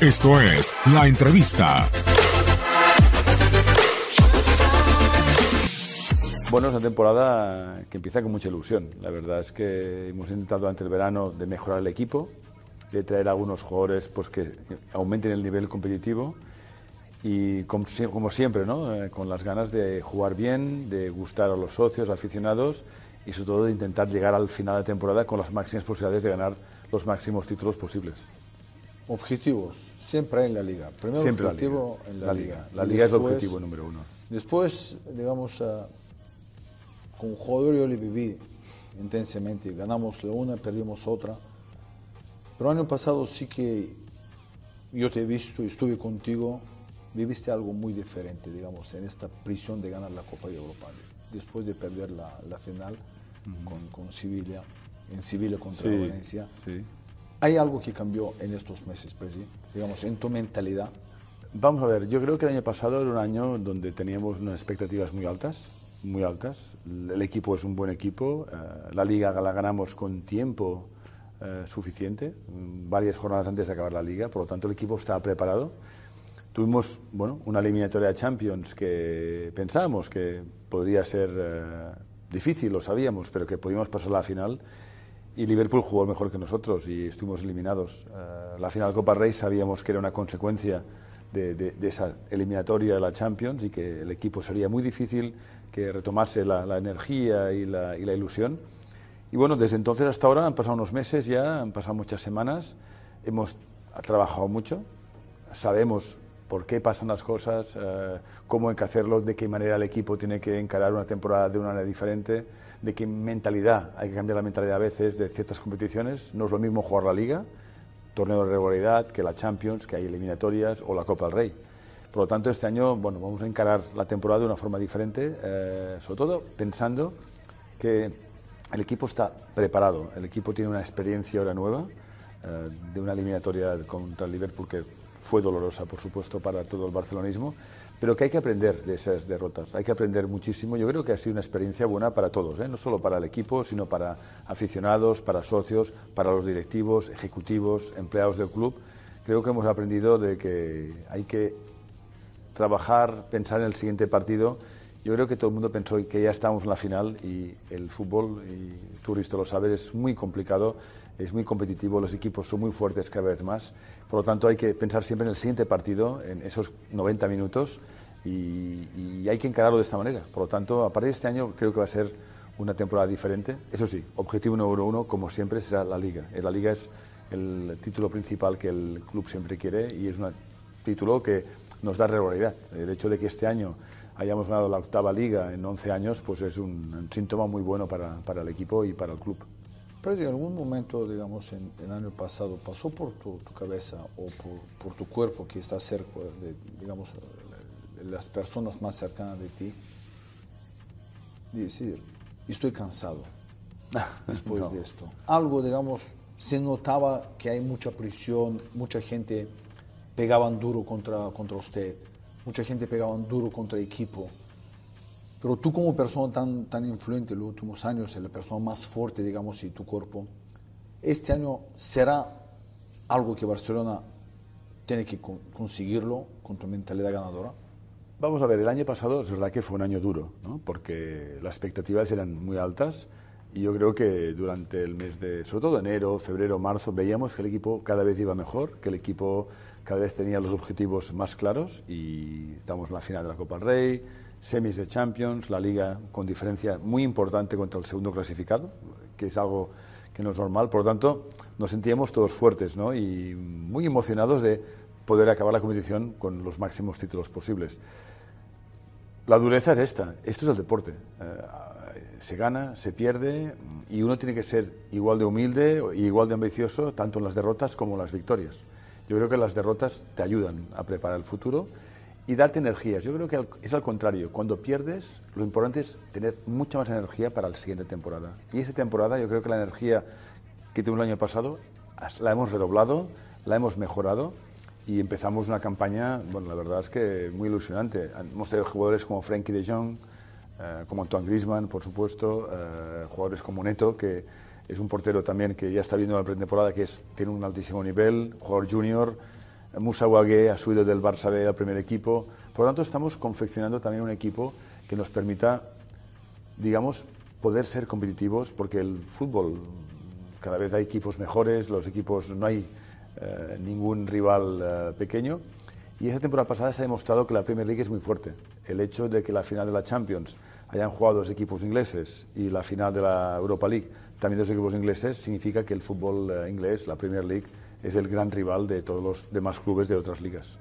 Esto es La Entrevista. Bueno, es una temporada que empieza con mucha ilusión. La verdad es que hemos intentado durante el verano de mejorar el equipo, de traer a algunos jugadores pues, que aumenten el nivel competitivo y como, siempre, ¿no? Eh, con las ganas de jugar bien, de gustar a los socios, aficionados y sobre todo de intentar llegar al final de temporada con las máximas posibilidades de ganar los máximos títulos posibles. Objetivos, siempre en la liga. Primero siempre objetivo la en la, la liga. La liga es el objetivo número uno. Después, digamos, uh, con un jugador yo le viví intensamente. Ganamos la una, perdimos otra. Pero año pasado sí que yo te he visto, estuve contigo, viviste algo muy diferente, digamos, en esta prisión de ganar la Copa de Europa. Después de perder la, la final uh -huh. con, con Sevilla, en Sevilla contra sí, Valencia. Sí. ¿Hay algo que cambió en estos meses, Presi? Digamos, en tu mentalidad. Vamos a ver, yo creo que el año pasado era un año donde teníamos unas expectativas muy altas, muy altas. El equipo es un buen equipo, uh, la liga la ganamos con tiempo uh, suficiente, varias jornadas antes de acabar la liga, por lo tanto el equipo estaba preparado. Tuvimos bueno, una eliminatoria de Champions que pensábamos que podría ser uh, difícil, lo sabíamos, pero que podíamos pasar a la final y Liverpool jugó mejor que nosotros y estuvimos eliminados. Uh, la final Copa Rey sabíamos que era una consecuencia de, esa eliminatoria de la Champions y que el equipo sería muy difícil que retomase la, energía y la, ilusión. Y bueno, desde entonces hasta ahora han pasado unos meses ya, han pasado muchas semanas, hemos trabajado mucho, sabemos por qué pasan las cosas, uh, cómo hay que hacerlo, de qué manera el equipo tiene que encarar una temporada de una manera diferente de qué mentalidad, hay que cambiar la mentalidad a veces de ciertas competiciones. No es lo mismo jugar la Liga, torneo de regularidad, que la Champions, que hay eliminatorias o la Copa del Rey. Por lo tanto, este año bueno, vamos a encarar la temporada de una forma diferente, eh, sobre todo pensando que el equipo está preparado, el equipo tiene una experiencia ahora nueva eh, de una eliminatoria contra el Liverpool que fue dolorosa, por supuesto, para todo el barcelonismo, pero que hay que aprender de esas derrotas, hay que aprender muchísimo. Yo creo que ha sido una experiencia buena para todos, ¿eh? no solo para el equipo, sino para aficionados, para socios, para los directivos, ejecutivos, empleados del club. Creo que hemos aprendido de que hay que trabajar, pensar en el siguiente partido. Yo creo que todo el mundo pensó que ya estamos en la final y el fútbol, y tú lo sabes, es muy complicado, es muy competitivo, los equipos son muy fuertes cada vez más. Por lo tanto, hay que pensar siempre en el siguiente partido, en esos 90 minutos, y, y, hay que encararlo de esta manera. Por lo tanto, a partir de este año creo que va a ser una temporada diferente. Eso sí, objetivo número uno, como siempre, será la Liga. La Liga es el título principal que el club siempre quiere y es un título que nos da regularidad. El hecho de que este año hayamos ganado la octava Liga en 11 años, pues es un, un síntoma muy bueno para, para el equipo y para el club. Pero en algún momento, digamos, en el año pasado, pasó por tu, tu cabeza o por, por, tu cuerpo que está cerca de, digamos, las personas más cercanas de ti, de decir, estoy cansado después no. de esto. Algo, digamos, se notaba que hay mucha presión, mucha gente pegaban duro contra, contra usted, mucha gente pegaban duro contra el equipo. Pero tú como persona tan, tan influente en los últimos años, la persona más fuerte, digamos, y tu cuerpo, este año será algo que Barcelona tiene que conseguirlo con tu mentalidad ganadora. Vamos a ver, el año pasado es verdad que fue un año duro, ¿no? porque las expectativas eran muy altas y yo creo que durante el mes de, sobre todo enero, febrero, marzo, veíamos que el equipo cada vez iba mejor, que el equipo cada vez tenía los objetivos más claros y estamos en la final de la Copa del Rey, semis de Champions, la liga con diferencia muy importante contra el segundo clasificado, que es algo que no es normal. Por lo tanto, nos sentíamos todos fuertes ¿no? y muy emocionados de poder acabar la competición con los máximos títulos posibles. La dureza es esta, esto es el deporte. Eh, se gana, se pierde y uno tiene que ser igual de humilde y igual de ambicioso tanto en las derrotas como en las victorias. Yo creo que las derrotas te ayudan a preparar el futuro y darte energías. Yo creo que es al contrario. Cuando pierdes, lo importante es tener mucha más energía para la siguiente temporada. Y esa temporada, yo creo que la energía que tuvimos el año pasado la hemos redoblado, la hemos mejorado y empezamos una campaña, bueno, la verdad es que muy ilusionante. Hemos tenido jugadores como Frenkie de Jong, eh, como Antoine Griezmann, por supuesto, eh, jugadores como Neto, que es un portero también que ya está viendo la pretemporada, que tiene un altísimo nivel, jugador junior Musa Wagué ha subido del Barça B al primer equipo. Por lo tanto, estamos confeccionando también un equipo que nos permita, digamos, poder ser competitivos, porque el fútbol cada vez hay equipos mejores, los equipos no hay eh, ningún rival eh, pequeño. Y esa temporada pasada se ha demostrado que la Premier League es muy fuerte. El hecho de que la final de la Champions hayan jugado dos equipos ingleses y la final de la Europa League también dos equipos ingleses significa que el fútbol eh, inglés, la Premier League, es el gran rival de todos los demás clubes de otras ligas.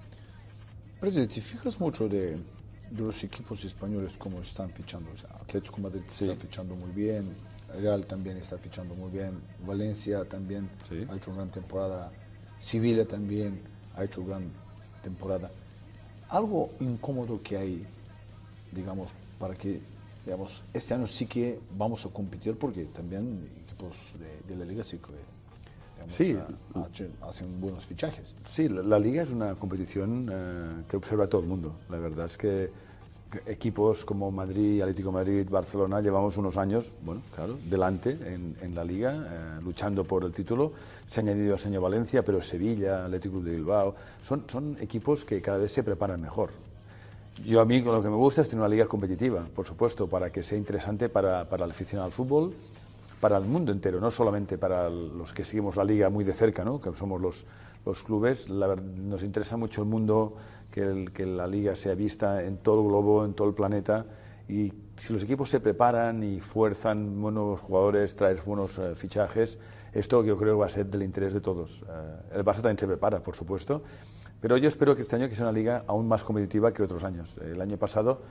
Presidente, ¿te fijas mucho de, de los equipos españoles cómo están fichando? O sea, Atlético Madrid está fichando muy bien, Real también está fichando muy bien, Valencia también ha hecho una gran temporada, Sevilla también ha hecho una gran temporada. Algo incómodo que hay, digamos, para que, digamos, este año sí que vamos a competir porque también equipos de, la liga sí que sí. hacen buenos fichajes. Sí, la, liga es una competición eh, que observa todo el mundo. La verdad es que equipos como Madrid, Atlético Madrid, Barcelona, llevamos unos años, bueno, claro, delante en, la liga, eh, luchando por el título. Se ha añadido a Señor Valencia, pero Sevilla, Atlético de Bilbao, son, son equipos que cada vez se preparan mejor. Yo a mí lo que me gusta es tener una liga competitiva, por supuesto, para que sea interesante para, para el aficionado al fútbol, para el mundo entero, no solamente para los que seguimos la liga muy de cerca, ¿no? que somos los, los clubes. nos interesa mucho el mundo que, la liga sea vista en todo el globo, en todo el planeta. Y si los equipos se preparan y fuerzan buenos jugadores, traer buenos eh, fichajes, esto yo creo va a ser del interés de todos. Eh, el Barça también se prepara, por supuesto, pero yo espero que este año que sea una liga aún más competitiva que otros años. El año pasado,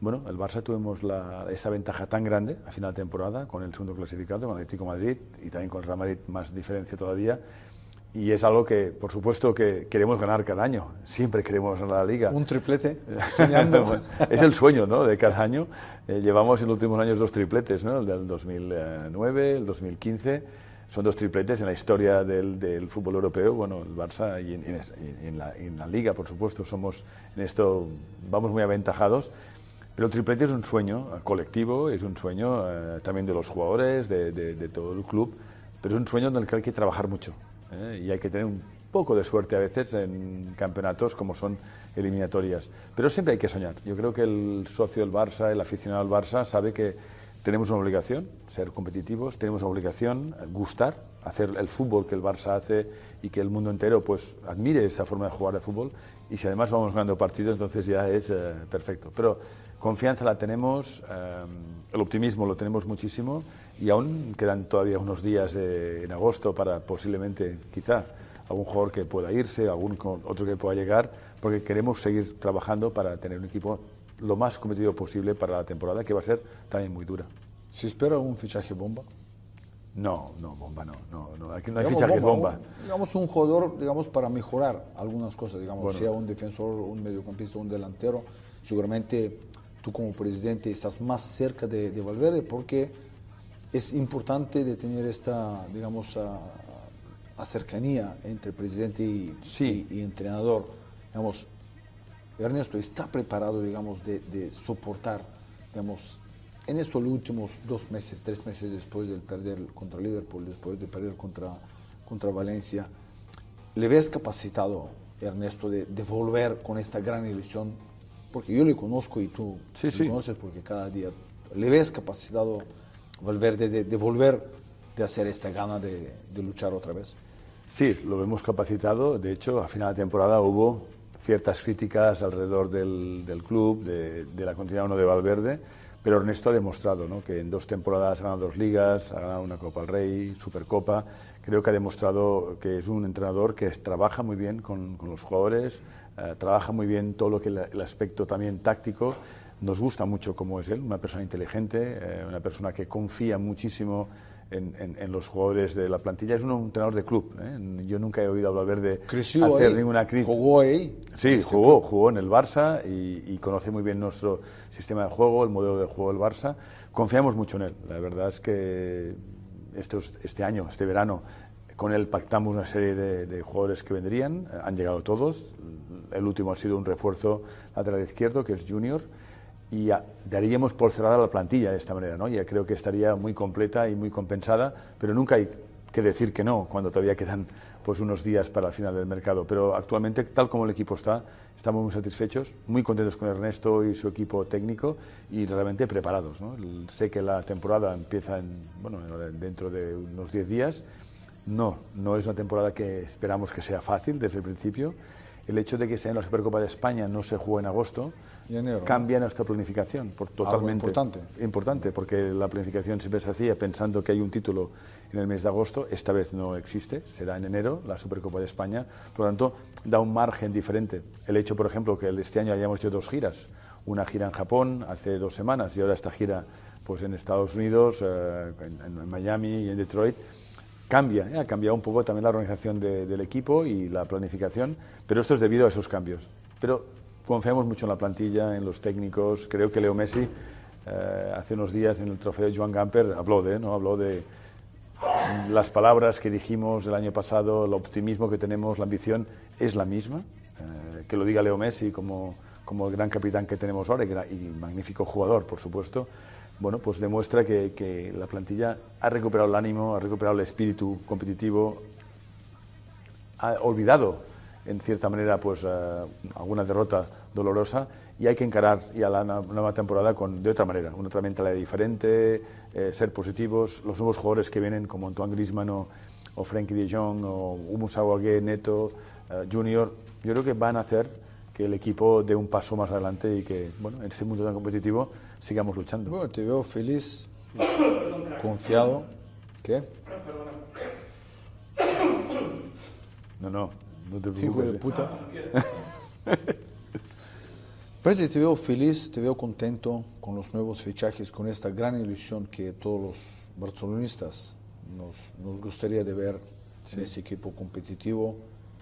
bueno, el Barça tuvimos la, esta ventaja tan grande a final de temporada con el segundo clasificado, con el Atlético Madrid y también con el Real Madrid más diferencia todavía y es algo que, por supuesto, que queremos ganar cada año. Siempre queremos ganar la liga. Un triplete, es el sueño ¿no? de cada año. Eh, llevamos en los últimos años dos tripletes, ¿no? el del 2009, el 2015. Son dos tripletes en la historia del, del fútbol europeo. Bueno, el Barça y en, la, liga, por supuesto, somos en esto, vamos muy aventajados. Pero el triplete es un sueño colectivo, es un sueño eh, también de los jugadores, de todo el club, pero es un sueño en el que hay que trabajar mucho. ¿eh? y hay que tener un poco de suerte a veces en campeonatos como son eliminatorias. Pero siempre hay que soñar. Yo creo que el socio del Barça, el aficionado del Barça, sabe que tenemos una obligación, ser competitivos, tenemos una obligación, gustar, hacer el fútbol que el Barça hace y que el mundo entero pues admire esa forma de jugar de fútbol y si además vamos ganando partidos entonces ya es eh, perfecto. Pero confianza la tenemos, eh, el optimismo lo tenemos muchísimo y aún quedan todavía unos días en agosto para posiblemente, quizá, algún jugador que pueda irse, algún otro que pueda llegar, porque queremos seguir trabajando para tener un equipo lo más competitivo posible para la temporada, que va a ser también muy dura. ¿Se espera un fichaje bomba? No, no, bomba no, no, no. aquí no hay fichaje bomba. digamos un jugador, digamos, para mejorar algunas cosas, digamos, sea un defensor, un mediocampista, un delantero, seguramente tú como presidente estás más cerca de, de Valverde porque es importante de tener esta, digamos, a, cercanía entre presidente y, y, entrenador. Digamos, Ernesto está preparado, digamos, de, soportar, digamos, en estos últimos dos meses, tres meses después de perder contra Liverpool, después de perder contra, contra Valencia, ¿le ves capacitado, Ernesto, de, de volver con esta gran ilusión? Porque yo le conozco y tú sí, le conoces porque cada día le ves capacitado volver de, volver de hacer esta gana de, luchar otra vez. Sí, lo vemos capacitado. De hecho, a final de temporada hubo ciertas críticas alrededor del, del club, de, la continuidad o de Valverde, pero Ernesto ha demostrado que en dos temporadas ha ganado dos ligas, ha ganado una Copa del Rey, Supercopa. Creo que ha demostrado que es un entrenador que trabaja muy bien con, con los jugadores, eh, trabaja muy bien todo lo que el aspecto también táctico nos gusta mucho cómo es él, una persona inteligente, eh, una persona que confía muchísimo en, los jugadores de la plantilla. Es un, entrenador de club. ¿eh? Yo nunca he oído hablar de hacer ninguna crítica. ¿Jugó ahí? Sí, este jugó, jugó en el Barça y, conoce muy bien nuestro sistema de juego, el modelo de juego del Barça. Confiamos mucho en él. La verdad es que estos, este año, este verano, con él pactamos una serie de, de, jugadores que vendrían. Han llegado todos. El último ha sido un refuerzo lateral izquierdo, que es Junior y daríamos por cerrada la plantilla de esta manera, ¿no? Ya creo que estaría muy completa y muy compensada, pero nunca hay que decir que no cuando todavía quedan pues unos días para el final del mercado. Pero actualmente, tal como el equipo está, estamos muy satisfechos, muy contentos con Ernesto y su equipo técnico y realmente preparados. Sé que la temporada empieza en, bueno, dentro de unos 10 días. No, no es una temporada que esperamos que sea fácil desde el principio. El hecho de que sea en la Supercopa de España no se juegue en agosto cambia nuestra planificación por, totalmente. importante. Importante, porque la planificación siempre se hacía pensando que hay un título en el mes de agosto. Esta vez no existe, será en enero la Supercopa de España. Por lo tanto, da un margen diferente. El hecho, por ejemplo, que este año hayamos hecho dos giras. Una gira en Japón hace dos semanas y ahora esta gira pues, en Estados Unidos, eh, en, Miami y en Detroit cambia, ¿eh? ha cambiado un poco también la organización del equipo y la planificación, pero esto es debido a esos cambios. Pero confiamos mucho en la plantilla, en los técnicos. Creo que Leo Messi eh, hace unos días en el trofeo Joan Gamper habló de, ¿no? habló de las palabras que dijimos el año pasado, el optimismo que tenemos, la ambición es la misma. Eh, que lo diga Leo Messi como, como el gran capitán que tenemos ahora y, magnífico jugador, por supuesto. Bueno, pues demuestra que, la plantilla ha recuperado el ánimo, ha recuperado el espíritu competitivo, ha olvidado en cierta manera pues eh, alguna derrota dolorosa y hay que encarar ya la nueva temporada con, de otra manera, una otra mentalidad diferente, eh, ser positivos, los nuevos jugadores que vienen como Antoine Griezmann o, o Frenkie de Jong o Humus Neto, eh, Junior, yo creo que van a hacer que el equipo dé un paso más adelante y que, bueno, en este mundo tan competitivo sigamos luchando. Bueno, te veo feliz, confiado. ¿Qué? No, no, no te Hijo de puta. Parece te veo feliz, te veo contento con los nuevos fichajes, con esta gran ilusión que todos los barcelonistas nos, nos gustaría de ver en este equipo competitivo.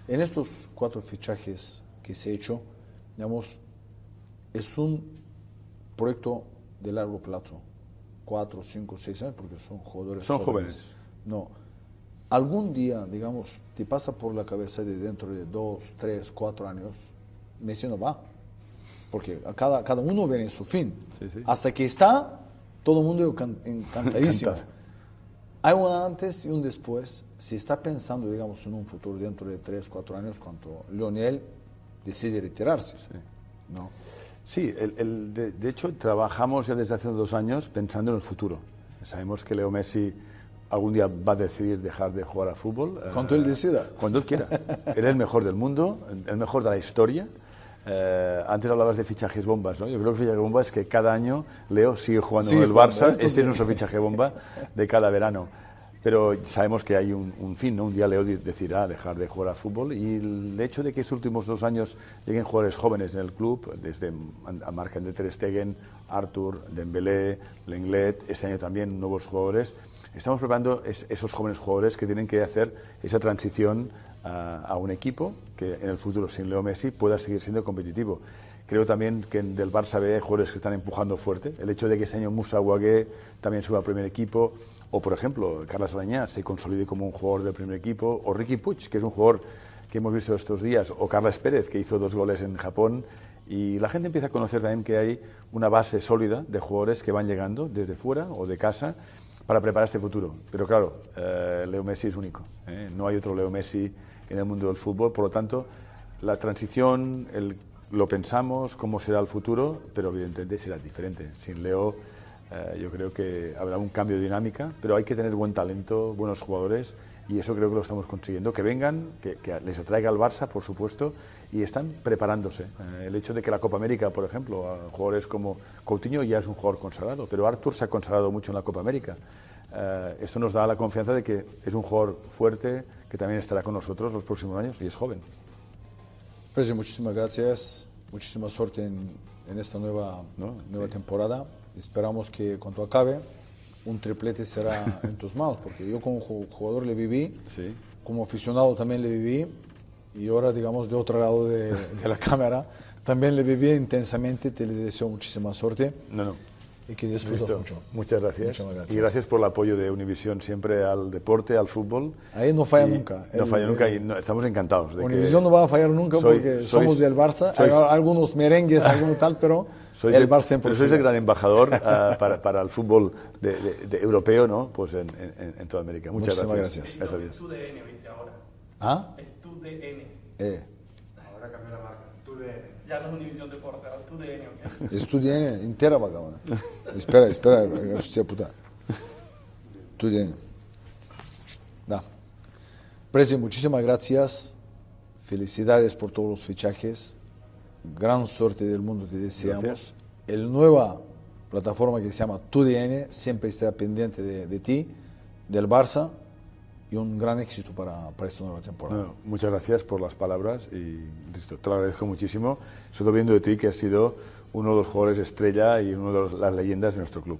En estos cuatro fichajes que se ha hecho, digamos, es un proyecto de largo plazo, cuatro, cinco, seis años, porque son jugadores Son jóvenes. No, algún día, digamos, te pasa por la cabeza de dentro de dos, tres, cuatro años, Messi no va. Porque cada, cada uno viene en su fin. Hasta que está, todo el mundo encantadísimo. Hay un antes y un después. Si está pensando, digamos, en un futuro dentro de tres, cuatro años, cuando Lionel decide retirarse. Sí, ¿no? Sí el, de, de, hecho, trabajamos ya desde hace dos años pensando en el futuro. Sabemos que Leo Messi algún día va a decidir dejar de jugar al fútbol. Cuando él decida. Cuando él quiera. Él es el mejor del mundo, el mejor de la historia. Eh, antes hablabas de fichajes bombas, ¿no? Yo creo que fichaje bomba es que cada año Leo sigue jugando en el Barça. Este es nuestro fichaje bomba de cada verano. Pero sabemos que hay un, fin, ¿no? Un día Leo decidirá dejar de jugar al fútbol y el hecho de que estos últimos dos años lleguen jugadores jóvenes en el club, desde a Marc de Ter Stegen, Arthur, Dembélé, Lenglet, este año también nuevos jugadores, estamos preparando esos jóvenes jugadores que tienen que hacer esa transición a, un equipo que en el futuro, sin Leo Messi, pueda seguir siendo competitivo. Creo también que del Barça B hay jugadores que están empujando fuerte. El hecho de que ese año Musa Wagué también suba al primer equipo, o por ejemplo, Carlos Arañá se consolide como un jugador del primer equipo, o Ricky Puig, que es un jugador que hemos visto estos días, o Carlos Pérez, que hizo dos goles en Japón. Y la gente empieza a conocer también que hay una base sólida de jugadores que van llegando desde fuera o de casa para preparar este futuro. Pero claro, eh, Leo Messi es único. ¿eh? No hay otro Leo Messi en el mundo del fútbol. Por lo tanto, la transición, lo pensamos, cómo será el futuro, pero evidentemente será diferente. Sin Leo, eh, yo creo que habrá un cambio de dinámica, pero hay que tener buen talento, buenos jugadores. Y eso creo que lo estamos consiguiendo. Que vengan, que, les atraiga al Barça, por supuesto, y están preparándose. el hecho de que la Copa América, por ejemplo, jugadores como Coutinho ya es un jugador consagrado, pero Artur se ha consagrado mucho en la Copa América. Eh, esto nos da la confianza de que es un jugador fuerte que también estará con nosotros los próximos años y es joven. Precio, muchísimas gracias, muchísima suerte en, en esta nueva, nueva temporada. Esperamos que cuando acabe un triplete será en tus manos, porque yo como jugador le viví, sí. como aficionado también le viví y ahora digamos de otro lado de, de la cámara también le viví intensamente, te le deseo muchísima suerte. No, no y que disfrutas mucho. Muchas gracias. Y gracias por el apoyo de Univisión siempre al deporte, al fútbol. Ahí no falla nunca. No falla nunca y estamos encantados. De Univisión no va a fallar nunca porque somos del Barça. Hay algunos merengues, algún tal, pero Sois el en pero sois el gran embajador ah, para, para, el fútbol de, de, de europeo, ¿no? Pues en, en, en, toda América. Muchas Muchísimas gracias. gracias. gracias. Es tu DN, viste, ahora. ¿Ah? Es tu DN. Eh, Ahora cambió la marca. Tu DN. Ya no es Univisión Deporte, ahora es tu DN, ¿ok? Estudié entera vagabona. espera, espera, hostia puta. Estudié. Da. Precio, muchísimas gracias. Felicidades por todos los fichajes. Gran suerte del mundo te deseamos. Gracias. El nueva plataforma que se llama TUDN siempre está pendiente de, de ti, del Barça y un gran éxito para, para esta nueva temporada. Bueno, muchas gracias por las palabras y listo, te lo agradezco muchísimo. Solo viendo de ti que has sido uno de los jugadores estrella y uno de las leyendas de nuestro club.